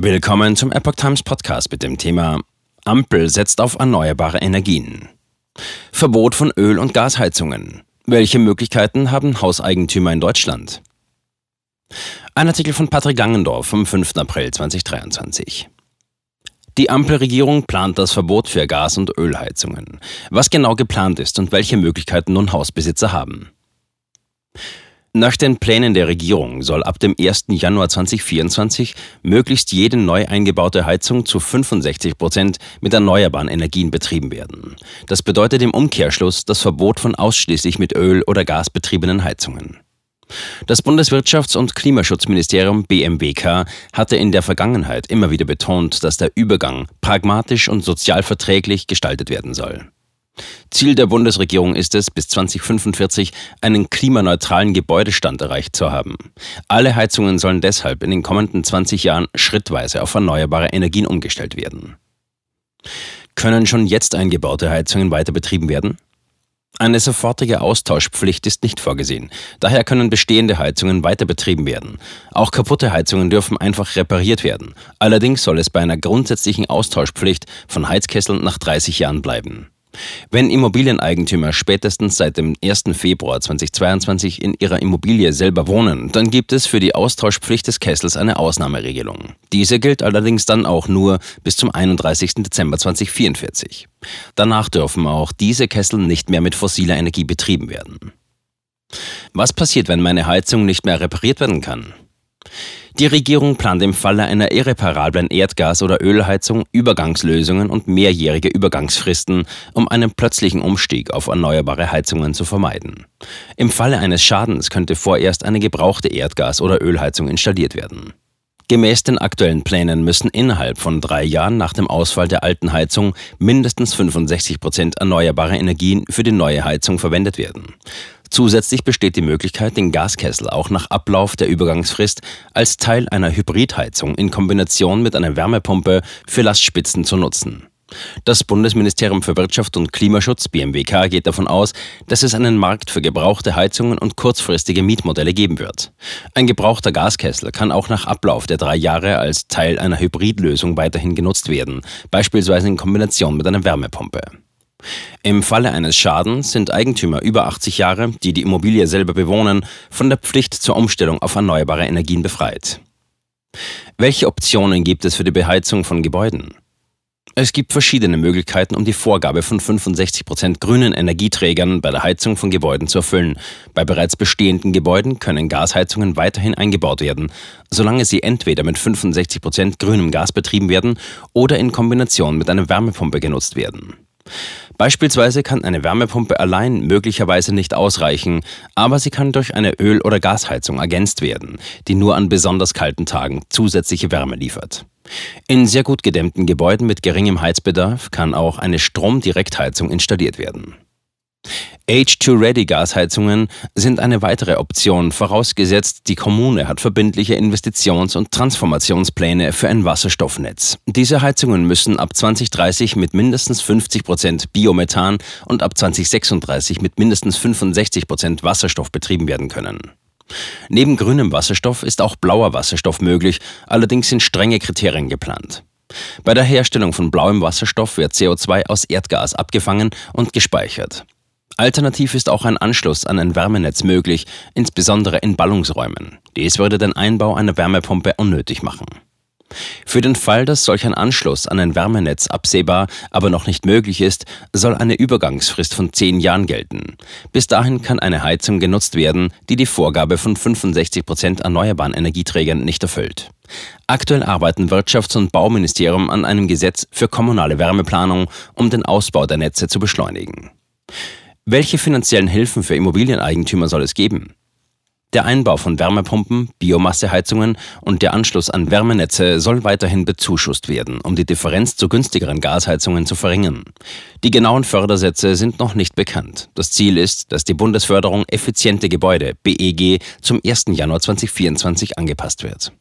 Willkommen zum Epoch Times Podcast mit dem Thema Ampel setzt auf erneuerbare Energien. Verbot von Öl- und Gasheizungen. Welche Möglichkeiten haben Hauseigentümer in Deutschland? Ein Artikel von Patrick Langendorf vom 5. April 2023. Die Ampelregierung plant das Verbot für Gas- und Ölheizungen. Was genau geplant ist und welche Möglichkeiten nun Hausbesitzer haben. Nach den Plänen der Regierung soll ab dem 1. Januar 2024 möglichst jede neu eingebaute Heizung zu 65 Prozent mit erneuerbaren Energien betrieben werden. Das bedeutet im Umkehrschluss das Verbot von ausschließlich mit Öl- oder Gas betriebenen Heizungen. Das Bundeswirtschafts- und Klimaschutzministerium BMWK hatte in der Vergangenheit immer wieder betont, dass der Übergang pragmatisch und sozial verträglich gestaltet werden soll. Ziel der Bundesregierung ist es, bis 2045 einen klimaneutralen Gebäudestand erreicht zu haben. Alle Heizungen sollen deshalb in den kommenden 20 Jahren schrittweise auf erneuerbare Energien umgestellt werden. Können schon jetzt eingebaute Heizungen weiter betrieben werden? Eine sofortige Austauschpflicht ist nicht vorgesehen. Daher können bestehende Heizungen weiter betrieben werden. Auch kaputte Heizungen dürfen einfach repariert werden. Allerdings soll es bei einer grundsätzlichen Austauschpflicht von Heizkesseln nach 30 Jahren bleiben. Wenn Immobilieneigentümer spätestens seit dem 1. Februar 2022 in ihrer Immobilie selber wohnen, dann gibt es für die Austauschpflicht des Kessels eine Ausnahmeregelung. Diese gilt allerdings dann auch nur bis zum 31. Dezember 2044. Danach dürfen auch diese Kessel nicht mehr mit fossiler Energie betrieben werden. Was passiert, wenn meine Heizung nicht mehr repariert werden kann? Die Regierung plant im Falle einer irreparablen Erdgas- oder Ölheizung Übergangslösungen und mehrjährige Übergangsfristen, um einen plötzlichen Umstieg auf erneuerbare Heizungen zu vermeiden. Im Falle eines Schadens könnte vorerst eine gebrauchte Erdgas- oder Ölheizung installiert werden. Gemäß den aktuellen Plänen müssen innerhalb von drei Jahren nach dem Ausfall der alten Heizung mindestens 65 Prozent erneuerbare Energien für die neue Heizung verwendet werden. Zusätzlich besteht die Möglichkeit, den Gaskessel auch nach Ablauf der Übergangsfrist als Teil einer Hybridheizung in Kombination mit einer Wärmepumpe für Lastspitzen zu nutzen. Das Bundesministerium für Wirtschaft und Klimaschutz BMWK geht davon aus, dass es einen Markt für gebrauchte Heizungen und kurzfristige Mietmodelle geben wird. Ein gebrauchter Gaskessel kann auch nach Ablauf der drei Jahre als Teil einer Hybridlösung weiterhin genutzt werden, beispielsweise in Kombination mit einer Wärmepumpe. Im Falle eines Schadens sind Eigentümer über 80 Jahre, die die Immobilie selber bewohnen, von der Pflicht zur Umstellung auf erneuerbare Energien befreit. Welche Optionen gibt es für die Beheizung von Gebäuden? Es gibt verschiedene Möglichkeiten, um die Vorgabe von 65 Prozent grünen Energieträgern bei der Heizung von Gebäuden zu erfüllen. Bei bereits bestehenden Gebäuden können Gasheizungen weiterhin eingebaut werden, solange sie entweder mit 65 Prozent grünem Gas betrieben werden oder in Kombination mit einer Wärmepumpe genutzt werden. Beispielsweise kann eine Wärmepumpe allein möglicherweise nicht ausreichen, aber sie kann durch eine Öl- oder Gasheizung ergänzt werden, die nur an besonders kalten Tagen zusätzliche Wärme liefert. In sehr gut gedämmten Gebäuden mit geringem Heizbedarf kann auch eine Stromdirektheizung installiert werden. H2-Ready-Gasheizungen sind eine weitere Option, vorausgesetzt, die Kommune hat verbindliche Investitions- und Transformationspläne für ein Wasserstoffnetz. Diese Heizungen müssen ab 2030 mit mindestens 50 Prozent Biomethan und ab 2036 mit mindestens 65 Prozent Wasserstoff betrieben werden können. Neben grünem Wasserstoff ist auch blauer Wasserstoff möglich, allerdings sind strenge Kriterien geplant. Bei der Herstellung von blauem Wasserstoff wird CO2 aus Erdgas abgefangen und gespeichert. Alternativ ist auch ein Anschluss an ein Wärmenetz möglich, insbesondere in Ballungsräumen. Dies würde den Einbau einer Wärmepumpe unnötig machen. Für den Fall, dass solch ein Anschluss an ein Wärmenetz absehbar, aber noch nicht möglich ist, soll eine Übergangsfrist von zehn Jahren gelten. Bis dahin kann eine Heizung genutzt werden, die die Vorgabe von 65 Prozent erneuerbaren Energieträgern nicht erfüllt. Aktuell arbeiten Wirtschafts- und Bauministerium an einem Gesetz für kommunale Wärmeplanung, um den Ausbau der Netze zu beschleunigen. Welche finanziellen Hilfen für Immobilieneigentümer soll es geben? Der Einbau von Wärmepumpen, Biomasseheizungen und der Anschluss an Wärmenetze soll weiterhin bezuschusst werden, um die Differenz zu günstigeren Gasheizungen zu verringern. Die genauen Fördersätze sind noch nicht bekannt. Das Ziel ist, dass die Bundesförderung effiziente Gebäude BEG zum 1. Januar 2024 angepasst wird.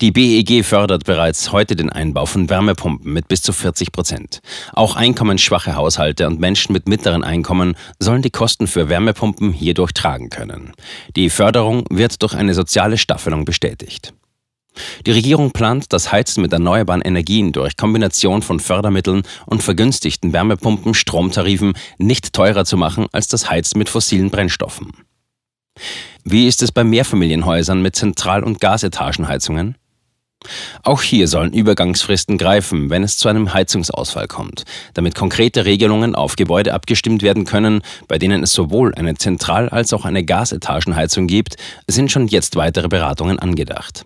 Die BEG fördert bereits heute den Einbau von Wärmepumpen mit bis zu 40 Prozent. Auch einkommensschwache Haushalte und Menschen mit mittleren Einkommen sollen die Kosten für Wärmepumpen hierdurch tragen können. Die Förderung wird durch eine soziale Staffelung bestätigt. Die Regierung plant, das Heizen mit erneuerbaren Energien durch Kombination von Fördermitteln und vergünstigten Wärmepumpen Stromtarifen nicht teurer zu machen als das Heizen mit fossilen Brennstoffen. Wie ist es bei Mehrfamilienhäusern mit Zentral- und Gasetagenheizungen? Auch hier sollen Übergangsfristen greifen, wenn es zu einem Heizungsausfall kommt, damit konkrete Regelungen auf Gebäude abgestimmt werden können, bei denen es sowohl eine Zentral- als auch eine Gasetagenheizung gibt, sind schon jetzt weitere Beratungen angedacht.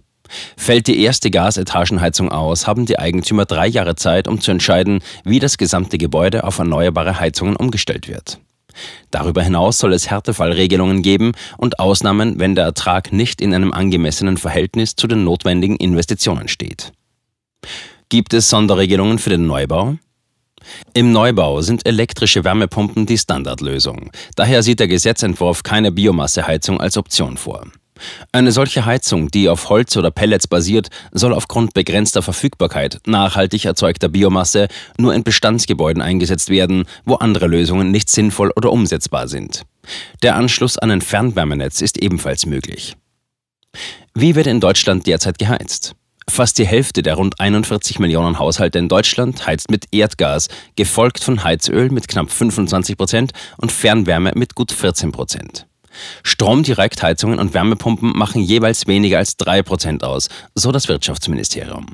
Fällt die erste Gasetagenheizung aus, haben die Eigentümer drei Jahre Zeit, um zu entscheiden, wie das gesamte Gebäude auf erneuerbare Heizungen umgestellt wird. Darüber hinaus soll es Härtefallregelungen geben und Ausnahmen, wenn der Ertrag nicht in einem angemessenen Verhältnis zu den notwendigen Investitionen steht. Gibt es Sonderregelungen für den Neubau? Im Neubau sind elektrische Wärmepumpen die Standardlösung. Daher sieht der Gesetzentwurf keine Biomasseheizung als Option vor. Eine solche Heizung, die auf Holz oder Pellets basiert, soll aufgrund begrenzter Verfügbarkeit nachhaltig erzeugter Biomasse nur in Bestandsgebäuden eingesetzt werden, wo andere Lösungen nicht sinnvoll oder umsetzbar sind. Der Anschluss an ein Fernwärmenetz ist ebenfalls möglich. Wie wird in Deutschland derzeit geheizt? Fast die Hälfte der rund 41 Millionen Haushalte in Deutschland heizt mit Erdgas, gefolgt von Heizöl mit knapp 25 Prozent und Fernwärme mit gut 14 Prozent. Stromdirektheizungen und Wärmepumpen machen jeweils weniger als 3% aus, so das Wirtschaftsministerium.